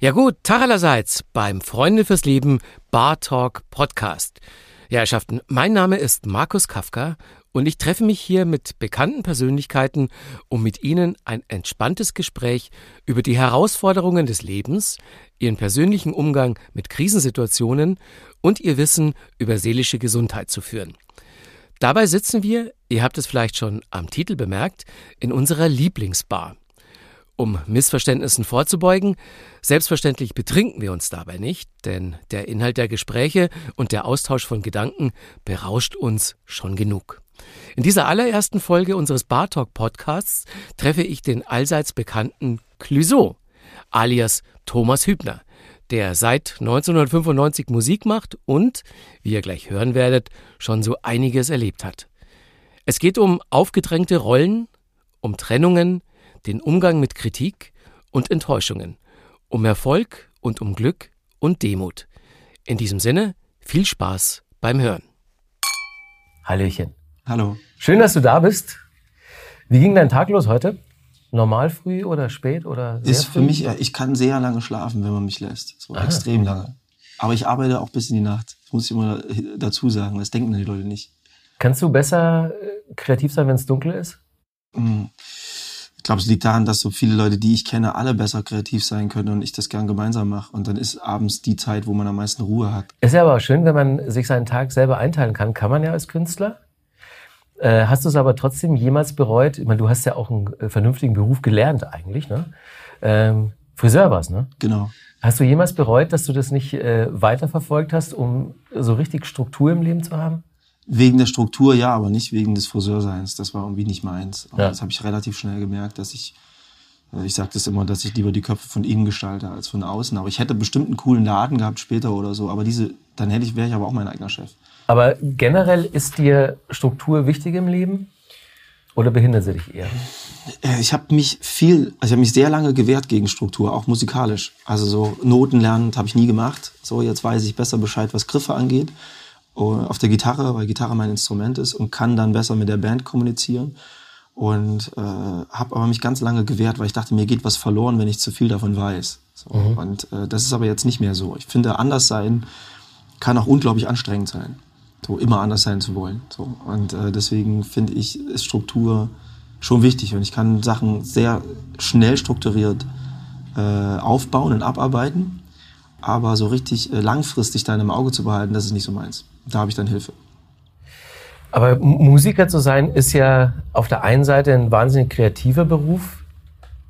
Ja gut, Tag allerseits beim Freunde fürs Leben Bar Talk Podcast. Ja, Herrschaften, mein Name ist Markus Kafka und ich treffe mich hier mit bekannten Persönlichkeiten, um mit ihnen ein entspanntes Gespräch über die Herausforderungen des Lebens, ihren persönlichen Umgang mit Krisensituationen und ihr Wissen über seelische Gesundheit zu führen. Dabei sitzen wir, ihr habt es vielleicht schon am Titel bemerkt, in unserer Lieblingsbar. Um Missverständnissen vorzubeugen, selbstverständlich betrinken wir uns dabei nicht, denn der Inhalt der Gespräche und der Austausch von Gedanken berauscht uns schon genug. In dieser allerersten Folge unseres Bartalk Podcasts treffe ich den allseits bekannten Clüso, alias Thomas Hübner, der seit 1995 Musik macht und, wie ihr gleich hören werdet, schon so einiges erlebt hat. Es geht um aufgedrängte Rollen, um Trennungen, den Umgang mit Kritik und Enttäuschungen, um Erfolg und um Glück und Demut. In diesem Sinne, viel Spaß beim Hören. Hallöchen. Hallo. Schön, dass du da bist. Wie ging dein Tag los heute? Normal früh oder spät oder Ist für mich, ich kann sehr lange schlafen, wenn man mich lässt. So Aha. extrem lange. Aber ich arbeite auch bis in die Nacht. Das muss ich immer dazu sagen. Das denken die Leute nicht. Kannst du besser äh, kreativ sein, wenn es dunkel ist? Hm. Ich glaube, es liegt daran, dass so viele Leute, die ich kenne, alle besser kreativ sein können und ich das gern gemeinsam mache. Und dann ist abends die Zeit, wo man am meisten Ruhe hat. Ist ja aber auch schön, wenn man sich seinen Tag selber einteilen kann. Kann man ja als Künstler. Äh, hast du es aber trotzdem jemals bereut? Ich meine, du hast ja auch einen äh, vernünftigen Beruf gelernt eigentlich, ne? Ähm, Friseur warst, ne? Genau. Hast du jemals bereut, dass du das nicht äh, weiterverfolgt hast, um so richtig Struktur im Leben zu haben? Wegen der Struktur ja, aber nicht wegen des Friseurseins. Das war irgendwie nicht meins. Ja. Das habe ich relativ schnell gemerkt, dass ich, äh, ich sage das immer, dass ich lieber die Köpfe von innen gestalte als von außen. Aber ich hätte bestimmt einen coolen Laden gehabt später oder so. Aber diese, dann hätte ich, wäre ich aber auch mein eigener Chef. Aber generell ist dir Struktur wichtig im Leben? Oder behindert sie dich eher? Äh, ich habe mich viel, also ich habe mich sehr lange gewehrt gegen Struktur, auch musikalisch. Also so Noten lernen habe ich nie gemacht. So jetzt weiß ich besser Bescheid, was Griffe angeht. Auf der Gitarre, weil Gitarre mein Instrument ist und kann dann besser mit der Band kommunizieren. Und äh, habe aber mich ganz lange gewehrt, weil ich dachte, mir geht was verloren, wenn ich zu viel davon weiß. So, mhm. Und äh, das ist aber jetzt nicht mehr so. Ich finde, anders sein kann auch unglaublich anstrengend sein so immer anders sein zu wollen. So. Und äh, deswegen finde ich, ist Struktur schon wichtig. Und ich kann Sachen sehr schnell strukturiert äh, aufbauen und abarbeiten. Aber so richtig äh, langfristig dann im Auge zu behalten, das ist nicht so meins. Da habe ich dann Hilfe. Aber Musiker zu sein, ist ja auf der einen Seite ein wahnsinnig kreativer Beruf,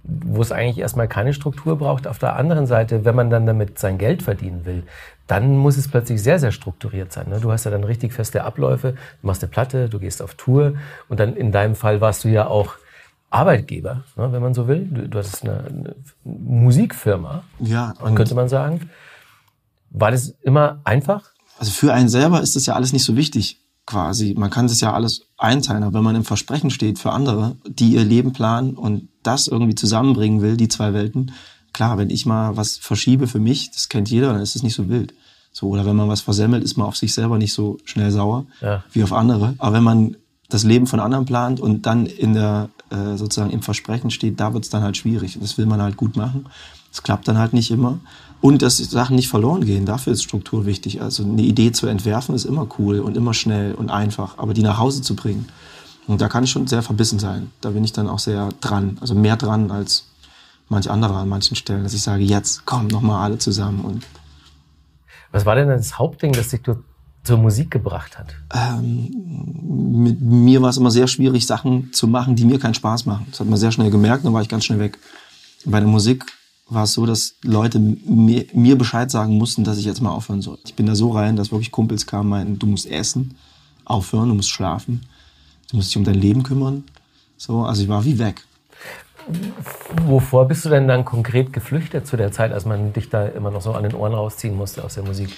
wo es eigentlich erstmal keine Struktur braucht. Auf der anderen Seite, wenn man dann damit sein Geld verdienen will, dann muss es plötzlich sehr, sehr strukturiert sein. Ne? Du hast ja dann richtig feste Abläufe, du machst eine Platte, du gehst auf Tour und dann in deinem Fall warst du ja auch Arbeitgeber, ne, wenn man so will. Du, du hattest eine, eine Musikfirma, ja, könnte man sagen. War das immer einfach? Also für einen selber ist das ja alles nicht so wichtig, quasi. Man kann das ja alles einteilen, aber wenn man im Versprechen steht für andere, die ihr Leben planen und das irgendwie zusammenbringen will, die zwei Welten, klar, wenn ich mal was verschiebe für mich, das kennt jeder, dann ist es nicht so wild. So, oder wenn man was versemmelt, ist man auf sich selber nicht so schnell sauer ja. wie auf andere. Aber wenn man das Leben von anderen plant und dann in der äh, sozusagen im Versprechen steht, da wird es dann halt schwierig. Das will man halt gut machen. Das klappt dann halt nicht immer. Und dass Sachen nicht verloren gehen, dafür ist Struktur wichtig. Also eine Idee zu entwerfen ist immer cool und immer schnell und einfach, aber die nach Hause zu bringen. Und da kann ich schon sehr verbissen sein. Da bin ich dann auch sehr dran. Also mehr dran als manch anderer an manchen Stellen, dass ich sage, jetzt komm noch mal alle zusammen und was war denn das Hauptding, das dich zur Musik gebracht hat? Ähm, mit mir war es immer sehr schwierig, Sachen zu machen, die mir keinen Spaß machen. Das hat man sehr schnell gemerkt, dann war ich ganz schnell weg. Bei der Musik war es so, dass Leute mir, mir Bescheid sagen mussten, dass ich jetzt mal aufhören soll. Ich bin da so rein, dass wirklich Kumpels kamen, meinten, du musst essen, aufhören, du musst schlafen, du musst dich um dein Leben kümmern. So, also ich war wie weg. Wovor bist du denn dann konkret geflüchtet zu der Zeit, als man dich da immer noch so an den Ohren rausziehen musste aus der Musik?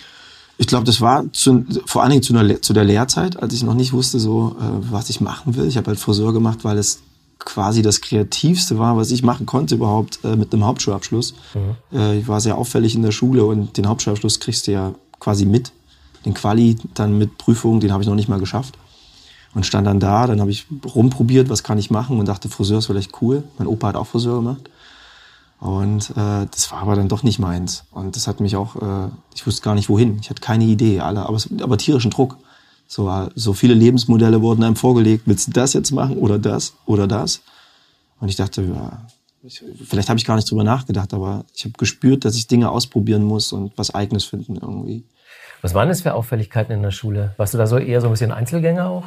Ich glaube, das war zu, vor allen Dingen zu, einer, zu der Lehrzeit, als ich noch nicht wusste, so äh, was ich machen will. Ich habe halt Friseur gemacht, weil es quasi das Kreativste war, was ich machen konnte überhaupt äh, mit einem Hauptschulabschluss. Mhm. Äh, ich war sehr auffällig in der Schule und den Hauptschulabschluss kriegst du ja quasi mit. Den Quali dann mit Prüfungen, den habe ich noch nicht mal geschafft und stand dann da. Dann habe ich rumprobiert, was kann ich machen und dachte, Friseur ist vielleicht cool. Mein Opa hat auch Friseur gemacht. Und äh, das war aber dann doch nicht meins. Und das hat mich auch, äh, ich wusste gar nicht wohin. Ich hatte keine Idee, alle, aber, aber tierischen Druck. So, so viele Lebensmodelle wurden einem vorgelegt. Willst du das jetzt machen oder das oder das? Und ich dachte, ja, ich, vielleicht habe ich gar nicht drüber nachgedacht, aber ich habe gespürt, dass ich Dinge ausprobieren muss und was Eigenes finden irgendwie. Was waren das für Auffälligkeiten in der Schule? Warst du da so eher so ein bisschen Einzelgänger auch?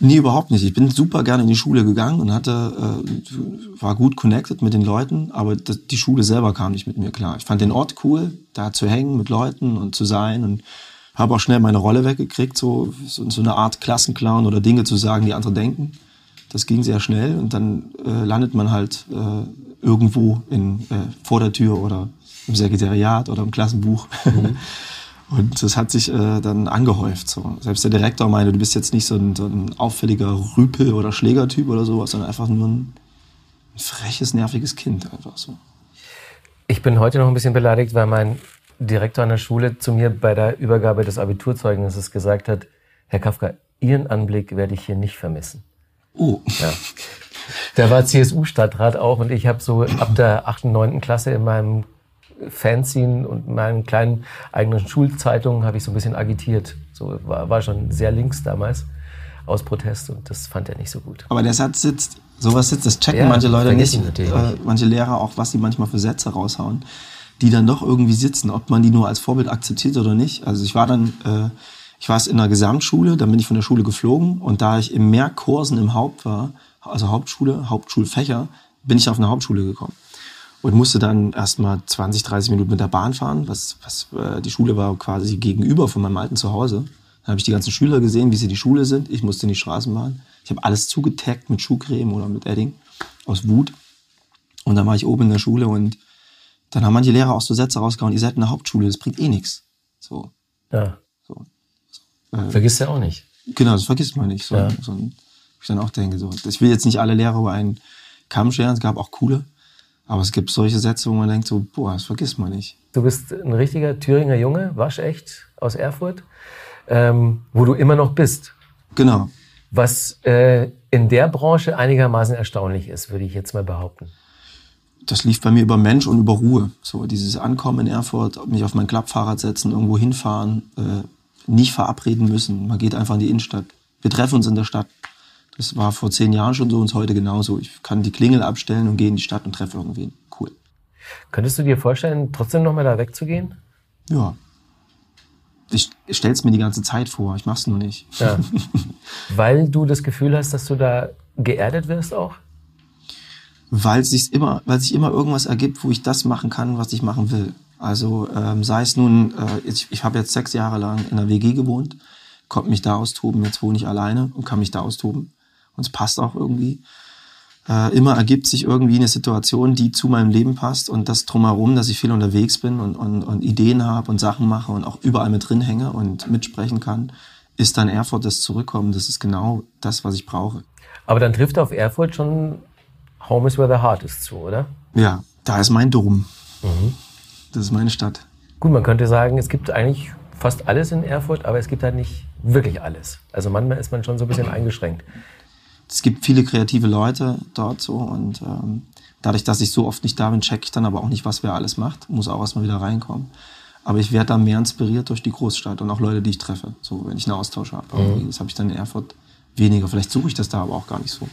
Nee, überhaupt nicht. Ich bin super gerne in die Schule gegangen und hatte, äh, war gut connected mit den Leuten, aber das, die Schule selber kam nicht mit mir klar. Ich fand den Ort cool, da zu hängen mit Leuten und zu sein und habe auch schnell meine Rolle weggekriegt, so, so, so eine Art Klassenclown oder Dinge zu sagen, die andere denken. Das ging sehr schnell und dann äh, landet man halt äh, irgendwo in, äh, vor der Tür oder im Sekretariat oder im Klassenbuch. Mhm. Und das hat sich äh, dann angehäuft. So. Selbst der Direktor meinte, du bist jetzt nicht so ein, so ein auffälliger Rüpel- oder Schlägertyp oder sowas, sondern einfach nur ein, ein freches, nerviges Kind. Einfach so. Ich bin heute noch ein bisschen beleidigt, weil mein Direktor an der Schule zu mir bei der Übergabe des Abiturzeugnisses gesagt hat, Herr Kafka, Ihren Anblick werde ich hier nicht vermissen. Oh. Ja. Der war CSU-Stadtrat auch und ich habe so ab der 8., 9. Klasse in meinem Fanzine und meinen kleinen eigenen Schulzeitungen habe ich so ein bisschen agitiert. So war, war schon sehr links damals aus Protest und das fand er nicht so gut. Aber der Satz sitzt, sowas sitzt, das checken ja, manche Leute nicht, äh, manche Lehrer auch, was sie manchmal für Sätze raushauen, die dann doch irgendwie sitzen, ob man die nur als Vorbild akzeptiert oder nicht. Also ich war dann, äh, ich war in einer Gesamtschule, dann bin ich von der Schule geflogen und da ich in mehr Kursen im Haupt war, also Hauptschule, Hauptschulfächer, bin ich auf eine Hauptschule gekommen und musste dann erstmal 20, 30 Minuten mit der Bahn fahren. Was, was äh, die Schule war quasi gegenüber von meinem alten Zuhause. Dann habe ich die ganzen Schüler gesehen, wie sie die Schule sind. Ich musste in die Straßenbahn. Ich habe alles zugetaggt mit Schuhcreme oder mit Edding aus Wut. Und dann war ich oben in der Schule und dann haben manche Lehrer auch so Sätze rausgehauen, ihr seid in der Hauptschule, das bringt eh nichts. So. Ja. So. Äh, vergisst ja auch nicht. Genau, das vergisst man nicht. So, ja. so, ich dann auch denke, so, ich will jetzt nicht alle Lehrer über einen Kamm scheren, es gab auch coole. Aber es gibt solche Sätze, wo man denkt so, boah, das vergisst man nicht. Du bist ein richtiger Thüringer Junge, waschecht aus Erfurt, ähm, wo du immer noch bist. Genau. Was äh, in der Branche einigermaßen erstaunlich ist, würde ich jetzt mal behaupten. Das lief bei mir über Mensch und über Ruhe. So dieses Ankommen in Erfurt, mich auf mein Klappfahrrad setzen, irgendwo hinfahren, äh, nicht verabreden müssen. Man geht einfach in die Innenstadt. Wir treffen uns in der Stadt. Das war vor zehn Jahren schon so und ist heute genauso. Ich kann die Klingel abstellen und gehe in die Stadt und treffe irgendwen. Cool. Könntest du dir vorstellen, trotzdem nochmal da wegzugehen? Ja. Ich stelle es mir die ganze Zeit vor, ich mach's nur nicht. Ja. Weil du das Gefühl hast, dass du da geerdet wirst auch? Weil sich immer, weil sich immer irgendwas ergibt, wo ich das machen kann, was ich machen will. Also ähm, sei es nun, äh, ich, ich habe jetzt sechs Jahre lang in einer WG gewohnt, konnte mich da austoben, jetzt wohne ich alleine und kann mich da austoben und es passt auch irgendwie. Äh, immer ergibt sich irgendwie eine Situation, die zu meinem Leben passt und das drumherum, dass ich viel unterwegs bin und, und, und Ideen habe und Sachen mache und auch überall mit drin hänge und mitsprechen kann, ist dann Erfurt das Zurückkommen. Das ist genau das, was ich brauche. Aber dann trifft auf Erfurt schon Home is where the heart is zu, oder? Ja, da ist mein Dom. Mhm. Das ist meine Stadt. Gut, man könnte sagen, es gibt eigentlich fast alles in Erfurt, aber es gibt halt nicht wirklich alles. Also manchmal ist man schon so ein bisschen eingeschränkt es gibt viele kreative Leute dort so und ähm, dadurch, dass ich so oft nicht da bin, checke ich dann aber auch nicht, was wer alles macht. Muss auch erstmal wieder reinkommen. Aber ich werde da mehr inspiriert durch die Großstadt und auch Leute, die ich treffe. So, wenn ich einen Austausch habe. Mhm. Das habe ich dann in Erfurt weniger. Vielleicht suche ich das da aber auch gar nicht so.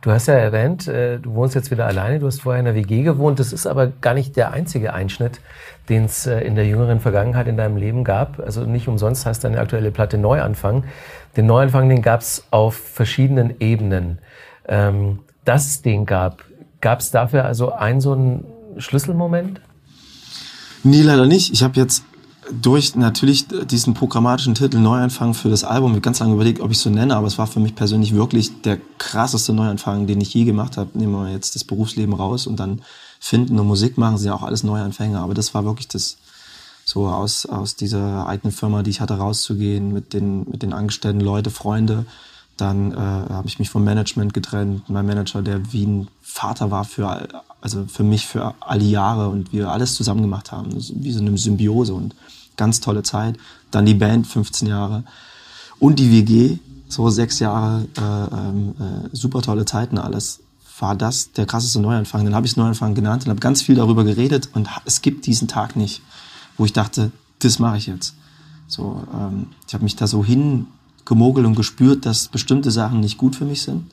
Du hast ja erwähnt, äh, du wohnst jetzt wieder alleine, du hast vorher in der WG gewohnt. Das ist aber gar nicht der einzige Einschnitt, den es äh, in der jüngeren Vergangenheit in deinem Leben gab. Also nicht umsonst heißt deine aktuelle Platte Neuanfang. Den Neuanfang, den gab es auf verschiedenen Ebenen. Ähm, dass es den gab, gab es dafür also einen so einen Schlüsselmoment? Nee, leider nicht. Ich habe jetzt durch natürlich diesen programmatischen Titel Neuanfang für das Album ganz lange überlegt, ob ich so nenne, aber es war für mich persönlich wirklich der krasseste Neuanfang, den ich je gemacht habe. Nehmen wir jetzt das Berufsleben raus und dann finden und Musik machen, sind ja auch alles Neuanfänger, aber das war wirklich das so aus, aus dieser eigenen Firma, die ich hatte, rauszugehen mit den, mit den Angestellten, Leute, Freunde. Dann äh, habe ich mich vom Management getrennt. Mein Manager, der wie ein Vater war für, also für mich für alle Jahre und wir alles zusammen gemacht haben, wie so eine Symbiose und ganz tolle Zeit. Dann die Band, 15 Jahre. Und die WG, so sechs Jahre, äh, ähm, äh, super tolle Zeiten alles. war das der krasseste Neuanfang. Dann habe ich es Neuanfang genannt und habe ganz viel darüber geredet und es gibt diesen Tag nicht, wo ich dachte, das mache ich jetzt. So, ähm, ich habe mich da so hingemogelt und gespürt, dass bestimmte Sachen nicht gut für mich sind,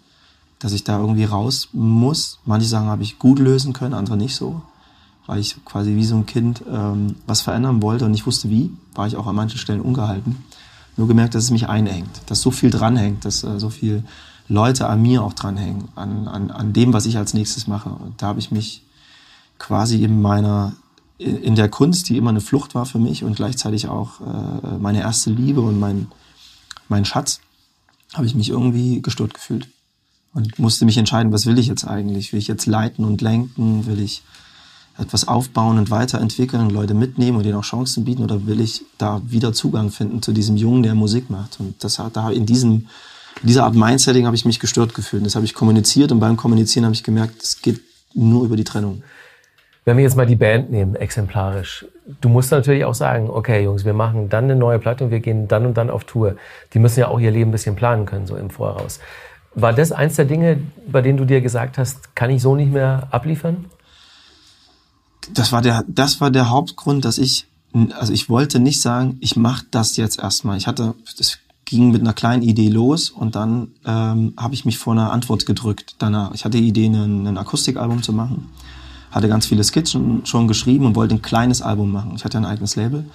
dass ich da irgendwie raus muss. Manche Sachen habe ich gut lösen können, andere nicht so, weil ich quasi wie so ein Kind ähm, was verändern wollte und nicht wusste wie, war ich auch an manchen Stellen ungehalten. Nur gemerkt, dass es mich einengt, dass so viel dranhängt, dass äh, so viel Leute an mir auch dranhängen, an, an, an dem, was ich als nächstes mache. Und da habe ich mich quasi in meiner, in der Kunst, die immer eine Flucht war für mich und gleichzeitig auch äh, meine erste Liebe und mein, mein Schatz, habe ich mich irgendwie gestört gefühlt. Und musste mich entscheiden, was will ich jetzt eigentlich? Will ich jetzt leiten und lenken? Will ich etwas aufbauen und weiterentwickeln, Leute mitnehmen und denen auch Chancen bieten? Oder will ich da wieder Zugang finden zu diesem Jungen, der Musik macht? Und das hat da in diesem dieser Art Mindsetting habe ich mich gestört gefühlt. Das habe ich kommuniziert und beim Kommunizieren habe ich gemerkt, es geht nur über die Trennung. Wenn wir jetzt mal die Band nehmen, exemplarisch, du musst natürlich auch sagen, okay, Jungs, wir machen dann eine neue Platte und wir gehen dann und dann auf Tour. Die müssen ja auch ihr Leben ein bisschen planen können, so im Voraus. War das eins der Dinge, bei denen du dir gesagt hast, kann ich so nicht mehr abliefern? Das war der, das war der Hauptgrund, dass ich, also ich wollte nicht sagen, ich mache das jetzt erstmal. Ich hatte, das ging mit einer kleinen Idee los und dann ähm, habe ich mich vor einer Antwort gedrückt danach. Ich hatte die Idee, ein, ein Akustikalbum zu machen, hatte ganz viele Skizzen schon geschrieben und wollte ein kleines Album machen. Ich hatte ein eigenes Label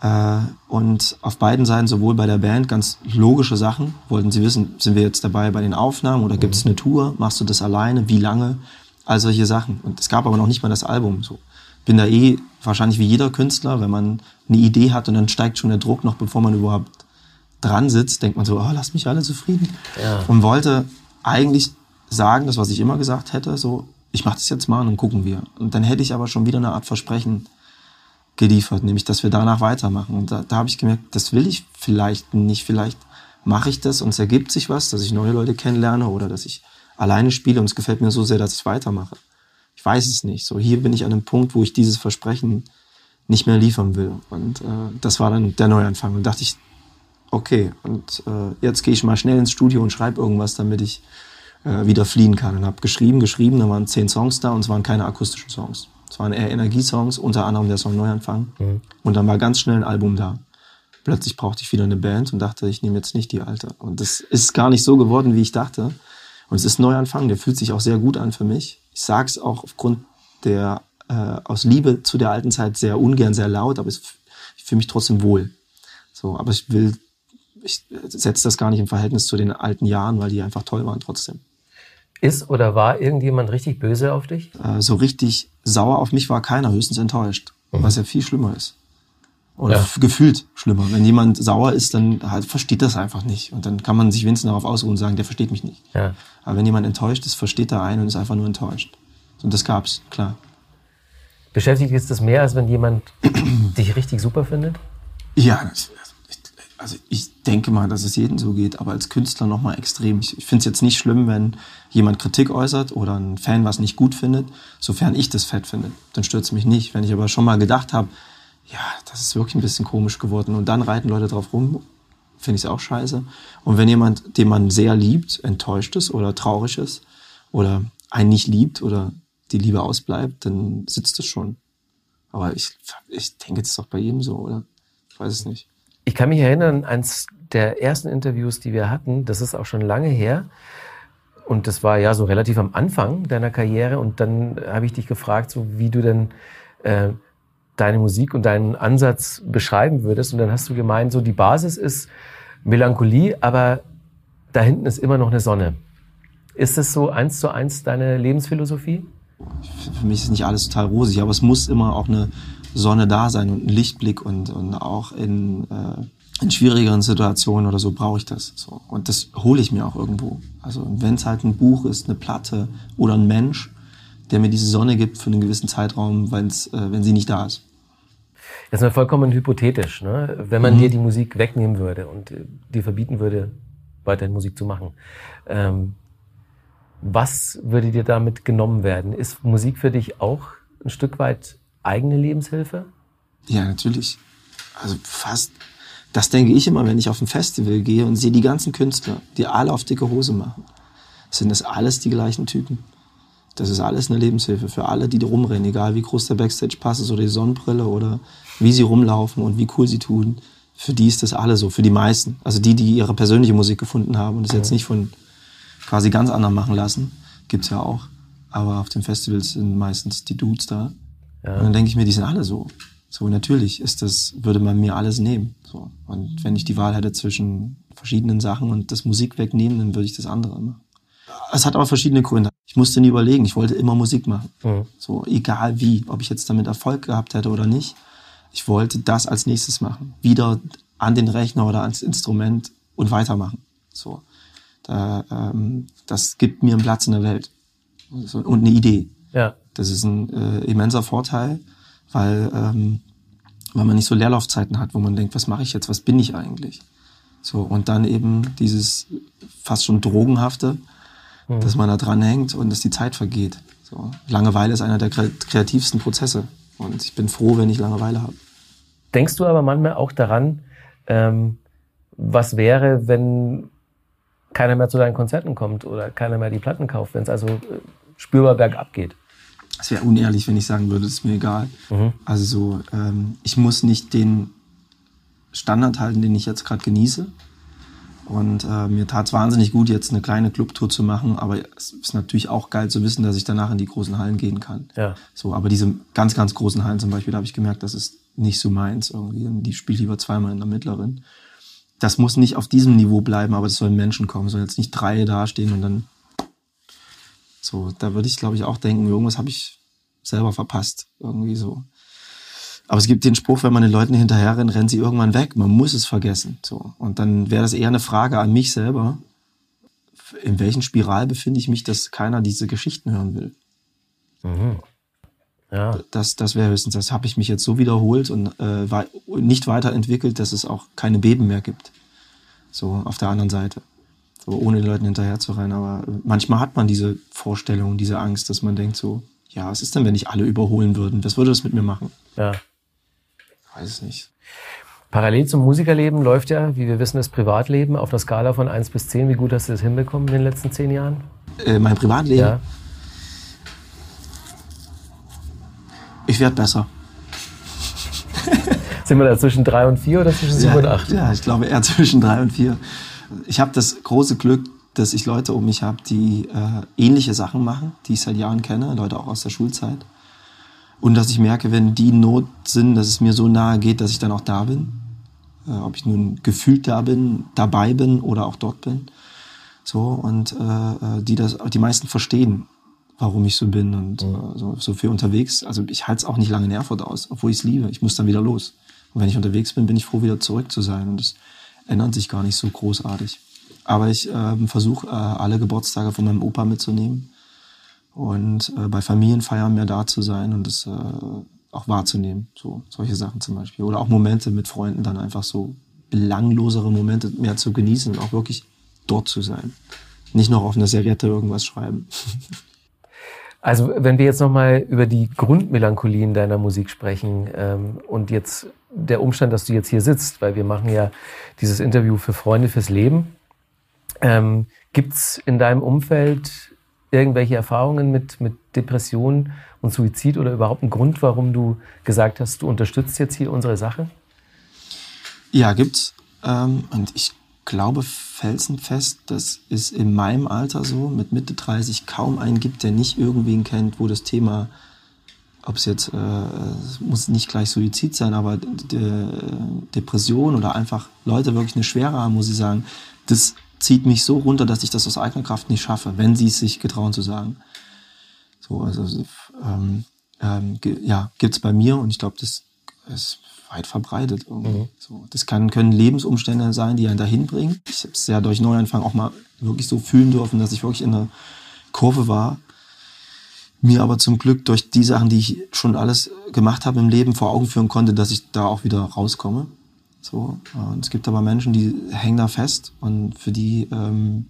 äh, und auf beiden Seiten, sowohl bei der Band, ganz logische Sachen. Wollten sie wissen, sind wir jetzt dabei bei den Aufnahmen oder gibt es eine Tour? Machst du das alleine? Wie lange? All solche Sachen. Und es gab aber noch nicht mal das Album. So bin da eh wahrscheinlich wie jeder Künstler, wenn man eine Idee hat und dann steigt schon der Druck noch, bevor man überhaupt dran sitzt, denkt man so, oh, lass mich alle zufrieden. Ja. Und wollte eigentlich sagen, das, was ich immer gesagt hätte, so, ich mache das jetzt mal und dann gucken wir. Und dann hätte ich aber schon wieder eine Art Versprechen geliefert, nämlich, dass wir danach weitermachen. Und da, da habe ich gemerkt, das will ich vielleicht nicht. Vielleicht mache ich das und es ergibt sich was, dass ich neue Leute kennenlerne oder dass ich alleine spiele und es gefällt mir so sehr, dass ich weitermache. Ich weiß es nicht. So, hier bin ich an einem Punkt, wo ich dieses Versprechen nicht mehr liefern will. Und äh, das war dann der Neuanfang. Und dachte ich, okay, und äh, jetzt gehe ich mal schnell ins Studio und schreibe irgendwas, damit ich äh, wieder fliehen kann. Und habe geschrieben, geschrieben, da waren zehn Songs da und es waren keine akustischen Songs. Es waren eher Energiesongs, unter anderem der Song Neuanfang. Mhm. Und dann war ganz schnell ein Album da. Plötzlich brauchte ich wieder eine Band und dachte, ich nehme jetzt nicht die alte. Und das ist gar nicht so geworden, wie ich dachte. Und es ist Neuanfang, der fühlt sich auch sehr gut an für mich. Ich sage es auch aufgrund der, äh, aus Liebe zu der alten Zeit sehr ungern, sehr laut, aber es, ich fühle mich trotzdem wohl. So, aber ich will ich setze das gar nicht im Verhältnis zu den alten Jahren, weil die einfach toll waren trotzdem. Ist oder war irgendjemand richtig böse auf dich? Äh, so richtig sauer auf mich war keiner, höchstens enttäuscht, mhm. was ja viel schlimmer ist. Oder ja. gefühlt schlimmer. Wenn jemand sauer ist, dann halt versteht das einfach nicht. Und dann kann man sich wenigstens darauf ausruhen und sagen, der versteht mich nicht. Ja. Aber wenn jemand enttäuscht ist, versteht er einen und ist einfach nur enttäuscht. Und das gab's, klar. Beschäftigt ist das mehr, als wenn jemand dich richtig super findet? Ja, das, also ich denke mal, dass es jedem so geht, aber als Künstler nochmal extrem. Ich, ich finde es jetzt nicht schlimm, wenn jemand Kritik äußert oder ein Fan was nicht gut findet, sofern ich das fett finde. Dann stört es mich nicht. Wenn ich aber schon mal gedacht habe, ja, das ist wirklich ein bisschen komisch geworden und dann reiten Leute drauf rum, finde ich es auch scheiße. Und wenn jemand, den man sehr liebt, enttäuscht ist oder traurig ist oder einen nicht liebt oder die Liebe ausbleibt, dann sitzt es schon. Aber ich, ich denke, das ist doch bei jedem so, oder? Ich weiß es nicht. Ich kann mich erinnern, eins der ersten Interviews, die wir hatten, das ist auch schon lange her. Und das war ja so relativ am Anfang deiner Karriere. Und dann habe ich dich gefragt, so wie du denn äh, deine Musik und deinen Ansatz beschreiben würdest. Und dann hast du gemeint, so die Basis ist Melancholie, aber da hinten ist immer noch eine Sonne. Ist das so eins zu eins deine Lebensphilosophie? Für mich ist nicht alles total rosig, aber es muss immer auch eine Sonne da sein und ein Lichtblick und, und auch in, äh, in schwierigeren Situationen oder so brauche ich das. So. Und das hole ich mir auch irgendwo. Also wenn es halt ein Buch ist, eine Platte oder ein Mensch, der mir diese Sonne gibt für einen gewissen Zeitraum, wenn's, äh, wenn sie nicht da ist. Das ist ja vollkommen hypothetisch. Ne? Wenn man mhm. dir die Musik wegnehmen würde und dir verbieten würde, weiterhin Musik zu machen, ähm, was würde dir damit genommen werden? Ist Musik für dich auch ein Stück weit eigene Lebenshilfe? Ja, natürlich. Also fast. Das denke ich immer, wenn ich auf ein Festival gehe und sehe die ganzen Künstler, die alle auf dicke Hose machen. sind das alles die gleichen Typen. Das ist alles eine Lebenshilfe für alle, die da rumrennen, egal wie groß der Backstage-Pass ist oder die Sonnenbrille oder wie sie rumlaufen und wie cool sie tun. Für die ist das alle so, für die meisten. Also die, die ihre persönliche Musik gefunden haben und es jetzt nicht von quasi ganz anderen machen lassen, gibt's ja auch. Aber auf den Festivals sind meistens die Dudes da. Ja. Und dann denke ich mir, die sind alle so. So natürlich ist das, würde man mir alles nehmen. So. Und wenn ich die Wahl hätte zwischen verschiedenen Sachen und das Musik wegnehmen, dann würde ich das andere machen. Es hat aber verschiedene Gründe. Ich musste nie überlegen, ich wollte immer Musik machen. Mhm. So, egal wie, ob ich jetzt damit Erfolg gehabt hätte oder nicht. Ich wollte das als nächstes machen. Wieder an den Rechner oder ans Instrument und weitermachen. So. Da, ähm, das gibt mir einen Platz in der Welt. und eine Idee. Ja. Das ist ein äh, immenser Vorteil, weil, ähm, weil man nicht so Leerlaufzeiten hat, wo man denkt, was mache ich jetzt, was bin ich eigentlich? So, und dann eben dieses fast schon Drogenhafte, mhm. dass man da dran hängt und dass die Zeit vergeht. So. Langeweile ist einer der kreativsten Prozesse. Und ich bin froh, wenn ich Langeweile habe. Denkst du aber manchmal auch daran, ähm, was wäre, wenn keiner mehr zu deinen Konzerten kommt oder keiner mehr die Platten kauft, wenn es also äh, spürbar bergab geht? Es wäre unehrlich, wenn ich sagen würde, es ist mir egal. Mhm. Also so, ähm, ich muss nicht den Standard halten, den ich jetzt gerade genieße. Und äh, mir tat es wahnsinnig gut, jetzt eine kleine Clubtour zu machen, aber es ist natürlich auch geil zu wissen, dass ich danach in die großen Hallen gehen kann. Ja. So, aber diese ganz, ganz großen Hallen zum Beispiel, da habe ich gemerkt, das ist nicht so meins irgendwie. Die spiele ich lieber zweimal in der mittleren. Das muss nicht auf diesem Niveau bleiben, aber es sollen Menschen kommen, sollen jetzt nicht drei dastehen und dann so, da würde ich, glaube ich, auch denken, irgendwas habe ich selber verpasst. Irgendwie so. Aber es gibt den Spruch, wenn man den Leuten hinterher rennt, rennen sie irgendwann weg. Man muss es vergessen. So. Und dann wäre das eher eine Frage an mich selber. In welchen Spiral befinde ich mich, dass keiner diese Geschichten hören will? Mhm. Ja. Das, das wäre höchstens, das habe ich mich jetzt so wiederholt und äh, nicht weiterentwickelt, dass es auch keine Beben mehr gibt. So auf der anderen Seite so ohne den Leuten hinterher zu rennen. Aber manchmal hat man diese Vorstellung, diese Angst, dass man denkt so, ja, was ist denn, wenn ich alle überholen würden? Was würde das mit mir machen? Ja. Ich weiß es nicht. Parallel zum Musikerleben läuft ja, wie wir wissen, das Privatleben auf einer Skala von 1 bis 10. Wie gut hast du das hinbekommen in den letzten zehn Jahren? Äh, mein Privatleben? Ja. Ich werde besser. Sind wir da zwischen 3 und 4 oder zwischen 7 ja, und 8? Ja, ich glaube eher zwischen 3 und 4 ich habe das große Glück, dass ich Leute um mich habe, die äh, ähnliche Sachen machen, die ich seit Jahren kenne, Leute auch aus der Schulzeit. Und dass ich merke, wenn die Not sind, dass es mir so nahe geht, dass ich dann auch da bin. Äh, ob ich nun gefühlt da bin, dabei bin oder auch dort bin. So, und äh, äh die das, die meisten verstehen, warum ich so bin und mhm. so, so viel unterwegs. Also ich halte es auch nicht lange in Erfurt aus, obwohl ich es liebe. Ich muss dann wieder los. Und wenn ich unterwegs bin, bin ich froh, wieder zurück zu sein. Und das ändern sich gar nicht so großartig. Aber ich äh, versuche äh, alle Geburtstage von meinem Opa mitzunehmen und äh, bei Familienfeiern mehr da zu sein und das äh, auch wahrzunehmen. So solche Sachen zum Beispiel. Oder auch Momente mit Freunden dann einfach so belanglosere Momente mehr zu genießen und auch wirklich dort zu sein. Nicht noch auf einer Serviette irgendwas schreiben. Also wenn wir jetzt nochmal über die Grundmelancholie in deiner Musik sprechen ähm, und jetzt der Umstand, dass du jetzt hier sitzt, weil wir machen ja dieses Interview für Freunde fürs Leben. Ähm, Gibt es in deinem Umfeld irgendwelche Erfahrungen mit, mit Depressionen und Suizid oder überhaupt einen Grund, warum du gesagt hast, du unterstützt jetzt hier unsere Sache? Ja, gibt's. Ähm, und ich glaube felsenfest, dass es in meinem Alter so, mit Mitte 30, kaum einen gibt, der nicht irgendwen kennt, wo das Thema, ob es jetzt, äh, muss nicht gleich Suizid sein, aber De Depression oder einfach Leute wirklich eine Schwere haben, muss ich sagen, das zieht mich so runter, dass ich das aus eigener Kraft nicht schaffe, wenn sie es sich getrauen zu sagen. So, also, ähm, ähm, ja, gibt's bei mir und ich glaube, das ist weit verbreitet. Mhm. So, das kann, können Lebensumstände sein, die einen dahin bringen. Ich habe es ja durch Neuanfang auch mal wirklich so fühlen dürfen, dass ich wirklich in der Kurve war. Mir aber zum Glück durch die Sachen, die ich schon alles gemacht habe im Leben, vor Augen führen konnte, dass ich da auch wieder rauskomme. So, und es gibt aber Menschen, die hängen da fest und für die, ähm,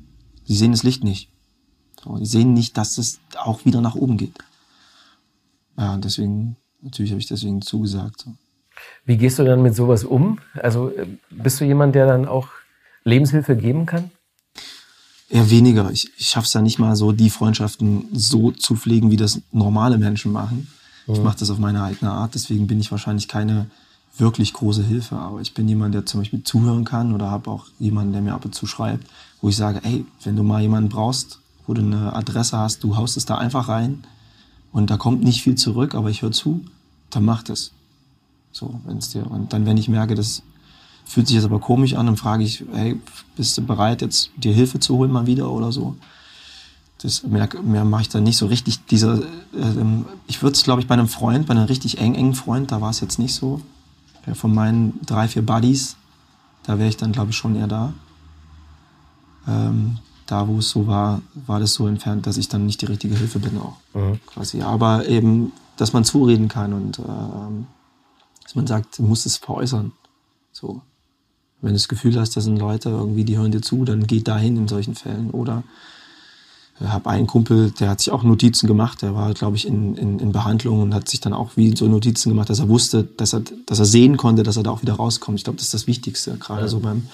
die sehen das Licht nicht. So, die sehen nicht, dass es auch wieder nach oben geht. Ja, und deswegen, natürlich habe ich deswegen zugesagt. So. Wie gehst du dann mit sowas um? Also äh, bist du jemand, der dann auch Lebenshilfe geben kann? Eher weniger. Ich, ich schaffe es ja nicht mal so, die Freundschaften so zu pflegen, wie das normale Menschen machen. Mhm. Ich mache das auf meine eigene Art, deswegen bin ich wahrscheinlich keine wirklich große Hilfe. Aber ich bin jemand, der zum Beispiel zuhören kann oder habe auch jemanden, der mir ab und zu schreibt, wo ich sage, ey, wenn du mal jemanden brauchst, wo du eine Adresse hast, du haust es da einfach rein und da kommt nicht viel zurück, aber ich höre zu, dann mach das. So, wenn es dir und dann, wenn ich merke, das fühlt sich jetzt aber komisch an, dann frage ich, hey, bist du bereit, jetzt dir Hilfe zu holen mal wieder oder so? Das mehr, mehr mache ich dann nicht so richtig. Dieser, äh, ich würde es, glaube ich, bei einem Freund, bei einem richtig eng engen Freund, da war es jetzt nicht so. Ja, von meinen drei, vier Buddies, da wäre ich dann, glaube ich, schon eher da. Ähm, da, wo es so war, war das so entfernt, dass ich dann nicht die richtige Hilfe bin auch. Mhm. Quasi. Aber eben, dass man zureden kann und ähm, dass man sagt, du musst es veräußern. So. Wenn du das Gefühl hast, das sind Leute irgendwie, die hören dir zu, dann geht dahin in solchen Fällen. Oder ich habe einen Kumpel, der hat sich auch Notizen gemacht, der war, glaube ich, in, in, in Behandlung und hat sich dann auch wie so Notizen gemacht, dass er wusste, dass er, dass er sehen konnte, dass er da auch wieder rauskommt. Ich glaube, das ist das Wichtigste, gerade ja. so beim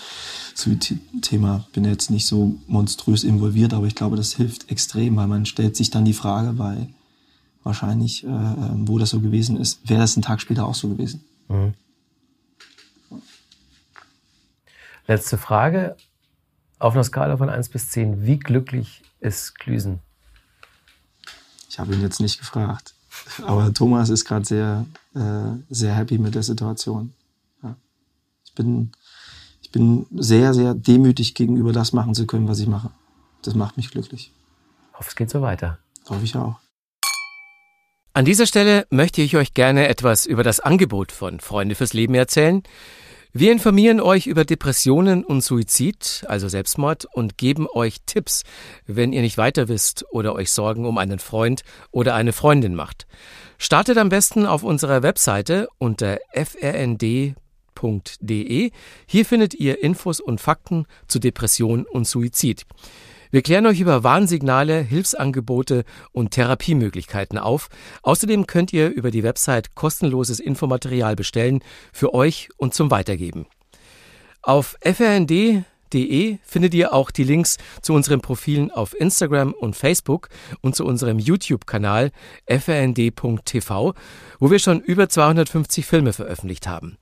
Suizid-Thema. Bin jetzt nicht so monströs involviert, aber ich glaube, das hilft extrem, weil man stellt sich dann die Frage bei wahrscheinlich, äh, ähm, wo das so gewesen ist, wäre das einen Tag später auch so gewesen. Mhm. Letzte Frage. Auf einer Skala von 1 bis 10, wie glücklich ist Klüsen? Ich habe ihn jetzt nicht gefragt. Aber Thomas ist gerade sehr, äh, sehr happy mit der Situation. Ja. Ich, bin, ich bin sehr, sehr demütig gegenüber das machen zu können, was ich mache. Das macht mich glücklich. Ich hoffe, es geht so weiter. Hoffe ich auch. An dieser Stelle möchte ich euch gerne etwas über das Angebot von Freunde fürs Leben erzählen. Wir informieren euch über Depressionen und Suizid, also Selbstmord, und geben euch Tipps, wenn ihr nicht weiter wisst oder euch Sorgen um einen Freund oder eine Freundin macht. Startet am besten auf unserer Webseite unter frnd.de. Hier findet ihr Infos und Fakten zu Depression und Suizid. Wir klären euch über Warnsignale, Hilfsangebote und Therapiemöglichkeiten auf. Außerdem könnt ihr über die Website kostenloses Infomaterial bestellen für euch und zum Weitergeben. Auf frnd De findet ihr auch die Links zu unseren Profilen auf Instagram und Facebook und zu unserem YouTube-Kanal frnd.tv, wo wir schon über 250 Filme veröffentlicht haben.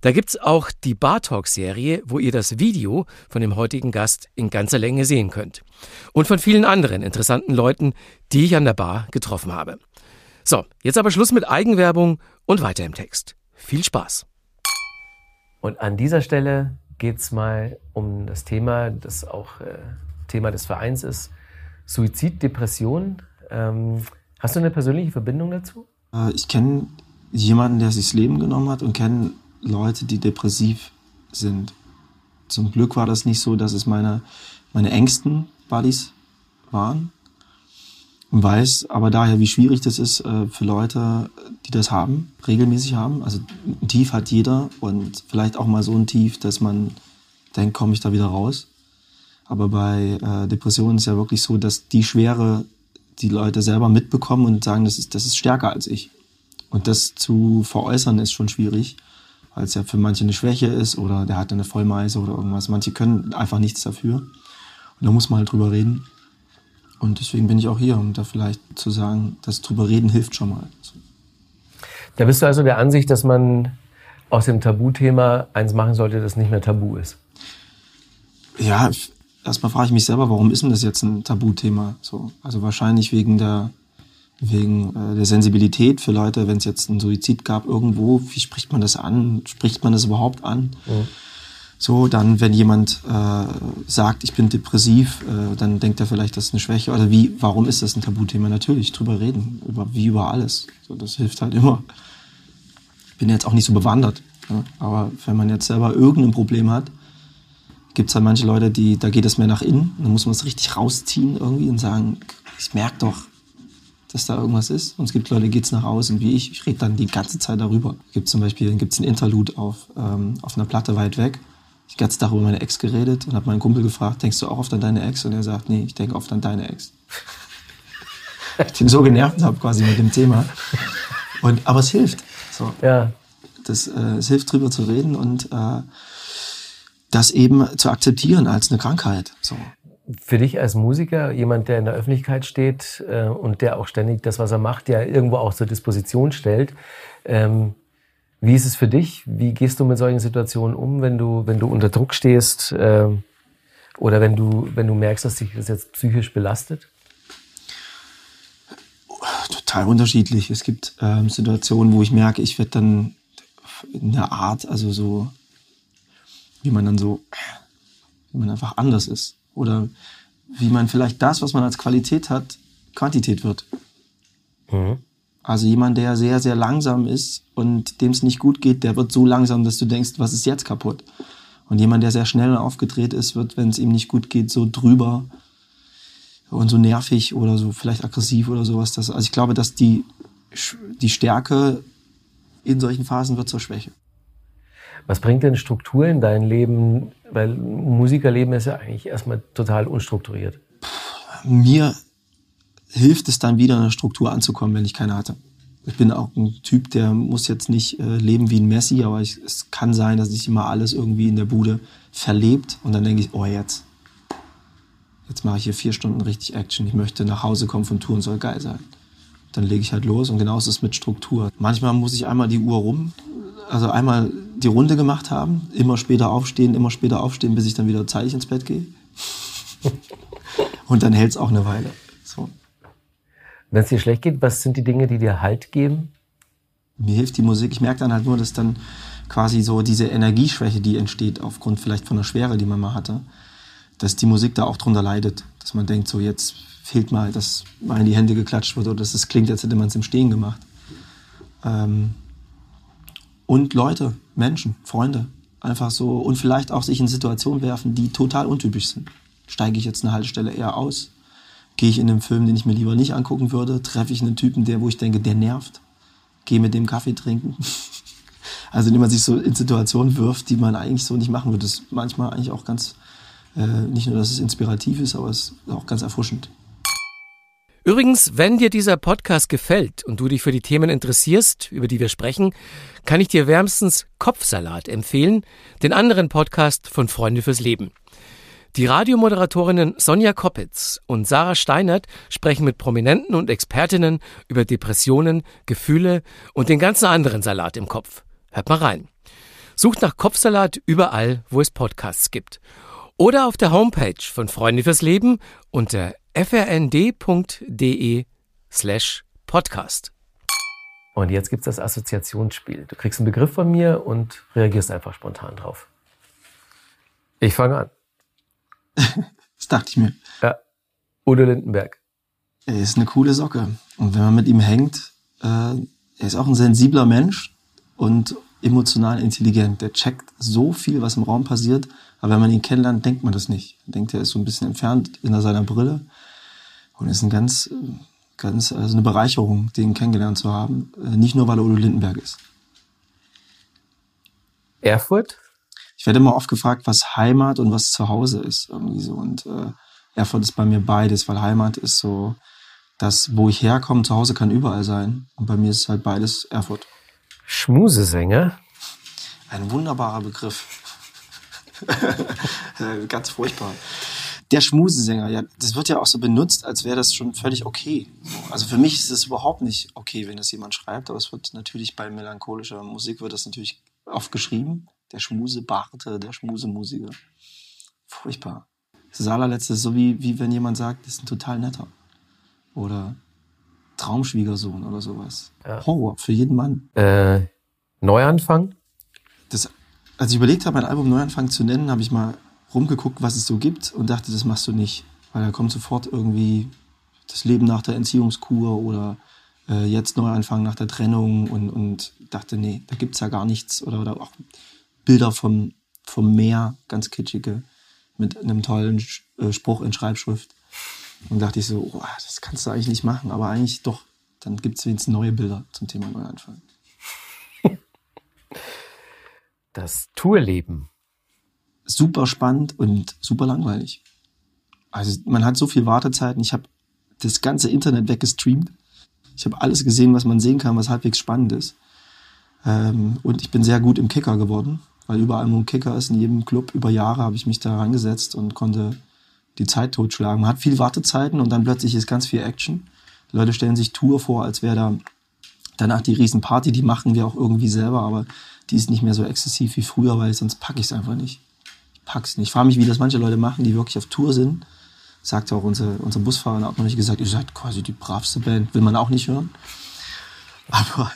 Da gibt's auch die Bar Talk-Serie, wo ihr das Video von dem heutigen Gast in ganzer Länge sehen könnt. Und von vielen anderen interessanten Leuten, die ich an der Bar getroffen habe. So, jetzt aber Schluss mit Eigenwerbung und weiter im Text. Viel Spaß! Und an dieser Stelle geht es mal um das Thema, das auch äh, Thema des Vereins ist, Suizid, Depression. Ähm, hast du eine persönliche Verbindung dazu? Äh, ich kenne jemanden, der sich das Leben genommen hat und kenne Leute, die depressiv sind. Zum Glück war das nicht so, dass es meine, meine engsten Buddies waren und weiß aber daher, wie schwierig das ist äh, für Leute, die das haben, regelmäßig haben. Also ein Tief hat jeder und vielleicht auch mal so ein Tief, dass man denkt, komme ich da wieder raus. Aber bei äh, Depressionen ist ja wirklich so, dass die Schwere die Leute selber mitbekommen und sagen, das ist, das ist stärker als ich. Und das zu veräußern ist schon schwierig, weil es ja für manche eine Schwäche ist oder der hat eine Vollmeise oder irgendwas. Manche können einfach nichts dafür. Und da muss man halt drüber reden. Und deswegen bin ich auch hier, um da vielleicht zu sagen, das drüber reden hilft schon mal. Da bist du also der Ansicht, dass man aus dem Tabuthema eins machen sollte, das nicht mehr tabu ist. Ja, erstmal frage ich mich selber, warum ist denn das jetzt ein Tabuthema? So, also wahrscheinlich wegen der wegen äh, der Sensibilität für Leute, wenn es jetzt einen Suizid gab irgendwo, wie spricht man das an? Spricht man das überhaupt an? Mhm. So, dann, wenn jemand äh, sagt, ich bin depressiv, äh, dann denkt er vielleicht, das ist eine Schwäche. Oder wie, warum ist das ein Tabuthema? Natürlich, drüber reden, über, wie über alles. So, das hilft halt immer. Ich bin jetzt auch nicht so bewandert. Ja? Aber wenn man jetzt selber irgendein Problem hat, gibt es halt manche Leute, die, da geht es mehr nach innen. Dann muss man es richtig rausziehen irgendwie und sagen, ich merke doch, dass da irgendwas ist. Und es gibt Leute, die geht es nach außen, wie ich. Ich rede dann die ganze Zeit darüber. Gibt zum Beispiel gibt's ein Interlude auf, ähm, auf einer Platte weit weg ich habe ganzen Tag über meine Ex geredet und habe meinen Kumpel gefragt, denkst du auch oft an deine Ex? Und er sagt, nee, ich denke oft an deine Ex. ich ihn so genervt habe quasi mit dem Thema. Und, aber es hilft. So. Ja. Das, äh, es hilft drüber zu reden und äh, das eben zu akzeptieren als eine Krankheit. So. Für dich als Musiker, jemand, der in der Öffentlichkeit steht äh, und der auch ständig das, was er macht, ja irgendwo auch zur Disposition stellt, ähm, wie ist es für dich? Wie gehst du mit solchen Situationen um, wenn du, wenn du unter Druck stehst äh, oder wenn du, wenn du merkst, dass dich das jetzt psychisch belastet? Total unterschiedlich. Es gibt ähm, Situationen, wo ich merke, ich werde dann in der Art, also so, wie man dann so, wie man einfach anders ist. Oder wie man vielleicht das, was man als Qualität hat, Quantität wird. Mhm. Also jemand, der sehr, sehr langsam ist und dem es nicht gut geht, der wird so langsam, dass du denkst, was ist jetzt kaputt? Und jemand, der sehr schnell aufgedreht ist, wird, wenn es ihm nicht gut geht, so drüber und so nervig oder so vielleicht aggressiv oder sowas. Das, also ich glaube, dass die, die Stärke in solchen Phasen wird zur Schwäche. Was bringt denn Struktur in dein Leben? Weil Musikerleben ist ja eigentlich erstmal total unstrukturiert. Mir hilft es dann wieder, eine Struktur anzukommen, wenn ich keine hatte. Ich bin auch ein Typ, der muss jetzt nicht äh, leben wie ein Messi, aber ich, es kann sein, dass sich immer alles irgendwie in der Bude verlebt und dann denke ich, oh jetzt, jetzt mache ich hier vier Stunden richtig Action. Ich möchte nach Hause kommen von Touren, soll geil sein. Dann lege ich halt los und genauso ist es mit Struktur. Manchmal muss ich einmal die Uhr rum, also einmal die Runde gemacht haben, immer später aufstehen, immer später aufstehen, bis ich dann wieder zeitig ins Bett gehe. und dann hält es auch eine Weile. So. Wenn es dir schlecht geht, was sind die Dinge, die dir Halt geben? Mir hilft die Musik. Ich merke dann halt nur, dass dann quasi so diese Energieschwäche, die entsteht aufgrund vielleicht von der Schwere, die man mal hatte, dass die Musik da auch drunter leidet. Dass man denkt, so jetzt fehlt mal, dass mal in die Hände geklatscht wird oder dass es klingt, als hätte man es im Stehen gemacht. Ähm und Leute, Menschen, Freunde, einfach so und vielleicht auch sich in Situationen werfen, die total untypisch sind. Steige ich jetzt eine Haltestelle eher aus? Gehe ich in einen Film, den ich mir lieber nicht angucken würde? Treffe ich einen Typen, der, wo ich denke, der nervt? Gehe mit dem Kaffee trinken? also, indem man sich so in Situationen wirft, die man eigentlich so nicht machen würde. Das ist manchmal eigentlich auch ganz, äh, nicht nur, dass es inspirativ ist, aber es ist auch ganz erfrischend. Übrigens, wenn dir dieser Podcast gefällt und du dich für die Themen interessierst, über die wir sprechen, kann ich dir wärmstens Kopfsalat empfehlen, den anderen Podcast von Freunde fürs Leben. Die Radiomoderatorinnen Sonja Koppitz und Sarah Steinert sprechen mit Prominenten und Expertinnen über Depressionen, Gefühle und den ganzen anderen Salat im Kopf. Hört mal rein. Sucht nach Kopfsalat überall, wo es Podcasts gibt. Oder auf der Homepage von Freunde fürs Leben unter frnd.de slash podcast. Und jetzt gibt's das Assoziationsspiel. Du kriegst einen Begriff von mir und reagierst einfach spontan drauf. Ich fange an. das dachte ich mir. Ja. Udo Lindenberg. Er ist eine coole Socke. Und wenn man mit ihm hängt, äh, er ist auch ein sensibler Mensch und emotional intelligent. Der checkt so viel, was im Raum passiert. Aber wenn man ihn kennenlernt, denkt man das nicht. Man denkt, er ist so ein bisschen entfernt hinter seiner Brille. Und ist ein ganz, ganz, also eine Bereicherung, den kennengelernt zu haben. Äh, nicht nur, weil er Udo Lindenberg ist. Erfurt? Ich werde immer oft gefragt, was Heimat und was Zuhause ist. Irgendwie so. Und äh, Erfurt ist bei mir beides, weil Heimat ist so das, wo ich herkomme, zu Hause kann überall sein. Und bei mir ist halt beides Erfurt. Schmusesänger? Ein wunderbarer Begriff. Ganz furchtbar. Der Schmusesänger, ja, das wird ja auch so benutzt, als wäre das schon völlig okay. Also für mich ist es überhaupt nicht okay, wenn das jemand schreibt, aber es wird natürlich bei melancholischer Musik wird das natürlich oft geschrieben der Schmusebarte, der Schmusemusiker. Furchtbar. Das allerletzte ist so wie, wie wenn jemand sagt, das ist ein total netter. Oder Traumschwiegersohn oder sowas. Ja. Horror für jeden Mann. Äh, Neuanfang? Das, als ich überlegt habe, mein Album Neuanfang zu nennen, habe ich mal rumgeguckt, was es so gibt und dachte, das machst du nicht. Weil da kommt sofort irgendwie das Leben nach der Entziehungskur oder äh, jetzt Neuanfang nach der Trennung und, und dachte, nee, da gibt's ja gar nichts. Oder, oder auch Bilder vom, vom Meer, ganz kitschige, mit einem tollen äh, Spruch in Schreibschrift. Und dachte ich so, oh, das kannst du eigentlich nicht machen, aber eigentlich doch. Dann gibt es wenigstens neue Bilder zum Thema Neuanfang. Das Tourleben. Super spannend und super langweilig. Also man hat so viel Wartezeiten. Ich habe das ganze Internet weggestreamt. Ich habe alles gesehen, was man sehen kann, was halbwegs spannend ist. Ähm, und ich bin sehr gut im Kicker geworden weil überall nur ein Kicker ist in jedem Club. Über Jahre habe ich mich da reingesetzt und konnte die Zeit totschlagen. Man hat viel Wartezeiten und dann plötzlich ist ganz viel Action. Die Leute stellen sich Tour vor, als wäre da danach die Riesenparty, die machen wir auch irgendwie selber, aber die ist nicht mehr so exzessiv wie früher, weil sonst packe ich es einfach nicht. Ich pack's nicht. Ich frage mich, wie das manche Leute machen, die wirklich auf Tour sind. Sagt auch unser, unser Busfahrer hat noch nicht gesagt, ihr seid quasi die bravste Band, will man auch nicht hören. Aber,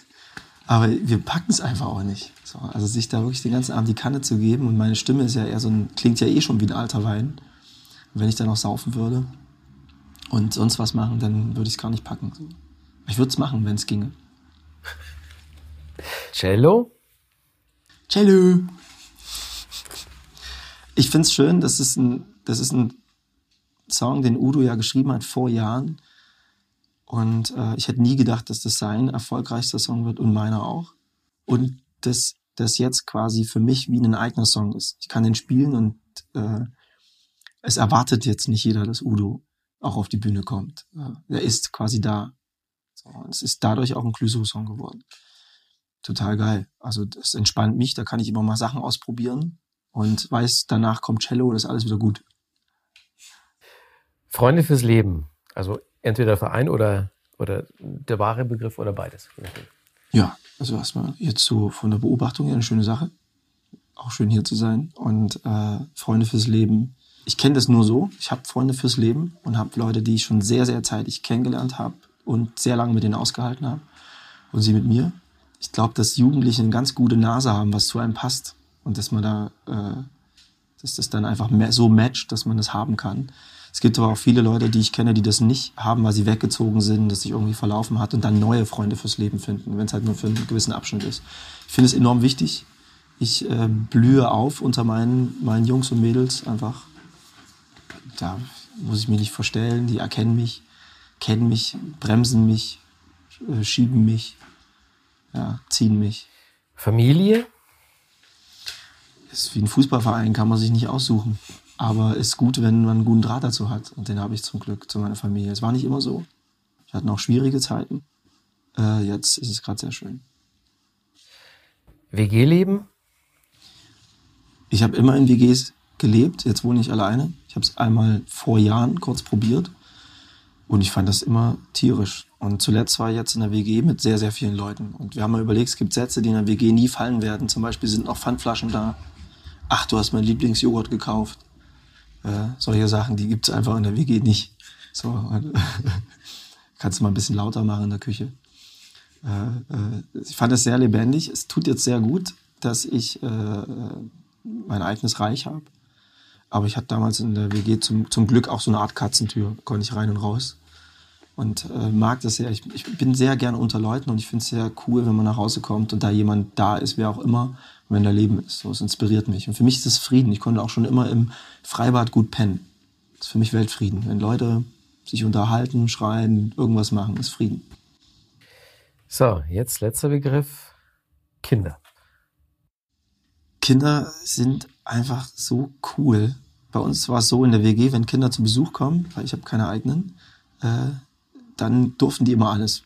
aber wir packen es einfach auch nicht. So, also sich da wirklich den ganzen Abend die Kanne zu geben und meine Stimme ist ja eher so ein, klingt ja eh schon wie ein alter Wein. Und wenn ich dann noch saufen würde und sonst was machen, dann würde ich es gar nicht packen. Ich würde es machen, wenn es ginge. Cello? Cello. Ich finde es schön, das ist, ein, das ist ein Song, den Udo ja geschrieben hat vor Jahren. Und äh, ich hätte nie gedacht, dass das sein erfolgreichster Song wird und meiner auch. Und dass das jetzt quasi für mich wie ein eigener Song ist. Ich kann den spielen und äh, es erwartet jetzt nicht jeder, dass Udo auch auf die Bühne kommt. Er ist quasi da. So, es ist dadurch auch ein Clouseau-Song geworden. Total geil. Also das entspannt mich, da kann ich immer mal Sachen ausprobieren und weiß, danach kommt Cello, das ist alles wieder gut. Freunde fürs Leben. Also entweder Verein oder, oder der wahre Begriff oder beides. Ja, also erstmal jetzt so von der Beobachtung her eine schöne Sache. Auch schön hier zu sein. Und äh, Freunde fürs Leben ich kenne das nur so. Ich habe Freunde fürs Leben und habe Leute, die ich schon sehr, sehr zeitig kennengelernt habe und sehr lange mit denen ausgehalten habe. Und sie mit mir. Ich glaube, dass Jugendliche eine ganz gute Nase haben, was zu einem passt. Und dass man da, äh, dass das dann einfach so matcht, dass man das haben kann. Es gibt aber auch viele Leute, die ich kenne, die das nicht haben, weil sie weggezogen sind, dass sich irgendwie verlaufen hat und dann neue Freunde fürs Leben finden, wenn es halt nur für einen gewissen Abschnitt ist. Ich finde es enorm wichtig. Ich äh, blühe auf unter meinen, meinen Jungs und Mädels einfach da muss ich mich nicht verstellen. Die erkennen mich, kennen mich, bremsen mich, äh, schieben mich, ja, ziehen mich. Familie? Ist wie ein Fußballverein, kann man sich nicht aussuchen. Aber ist gut, wenn man einen guten Draht dazu hat. Und den habe ich zum Glück zu meiner Familie. Es war nicht immer so. Wir hatten auch schwierige Zeiten. Äh, jetzt ist es gerade sehr schön. WG-Leben? Ich habe immer in WGs gelebt. Jetzt wohne ich alleine. Ich habe es einmal vor Jahren kurz probiert und ich fand das immer tierisch. Und zuletzt war ich jetzt in der WG mit sehr, sehr vielen Leuten. Und wir haben mal überlegt, es gibt Sätze, die in der WG nie fallen werden. Zum Beispiel sind noch Pfandflaschen da. Ach, du hast mein Lieblingsjoghurt gekauft. Äh, solche Sachen, die gibt es einfach in der WG nicht. So, kannst du mal ein bisschen lauter machen in der Küche. Äh, äh, ich fand es sehr lebendig. Es tut jetzt sehr gut, dass ich äh, mein eigenes Reich habe. Aber ich hatte damals in der WG zum, zum Glück auch so eine Art Katzentür, konnte ich rein und raus. Und äh, mag das sehr. Ich, ich bin sehr gerne unter Leuten und ich finde es sehr cool, wenn man nach Hause kommt und da jemand da ist, wer auch immer, wenn da Leben ist. So, es inspiriert mich. Und für mich ist es Frieden. Ich konnte auch schon immer im Freibad gut pennen. Das ist für mich Weltfrieden. Wenn Leute sich unterhalten, schreien, irgendwas machen, ist Frieden. So, jetzt letzter Begriff. Kinder. Kinder sind einfach so cool bei uns war es so in der WG, wenn Kinder zu Besuch kommen, weil ich habe keine eigenen, äh, dann durften die immer alles.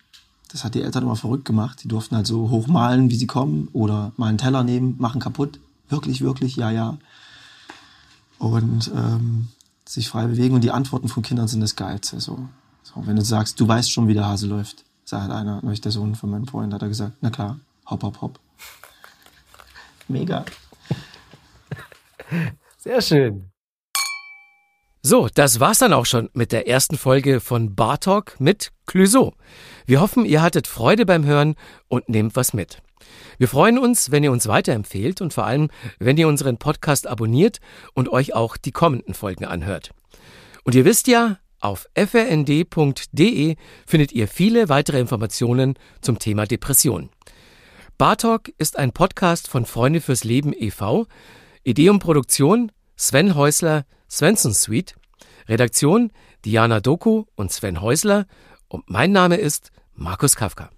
Das hat die Eltern immer verrückt gemacht. Die durften halt so hoch malen, wie sie kommen, oder mal einen Teller nehmen, machen kaputt. Wirklich, wirklich, ja, ja. Und ähm, sich frei bewegen. Und die Antworten von Kindern sind das Geilste. So. so wenn du sagst, du weißt schon, wie der Hase läuft, sagt einer, nämlich der Sohn von meinem Freund, hat er gesagt, na klar, hopp, hopp, hopp. Mega. Sehr schön. So, das war's dann auch schon mit der ersten Folge von Bartalk mit Clüso. Wir hoffen, ihr hattet Freude beim Hören und nehmt was mit. Wir freuen uns, wenn ihr uns weiterempfehlt und vor allem, wenn ihr unseren Podcast abonniert und euch auch die kommenden Folgen anhört. Und ihr wisst ja, auf frnd.de findet ihr viele weitere Informationen zum Thema Depression. Bartalk ist ein Podcast von Freunde fürs Leben e.V. Idee und Produktion Sven Häusler, Svensson Suite. Redaktion Diana Doku und Sven Häusler. Und mein Name ist Markus Kafka.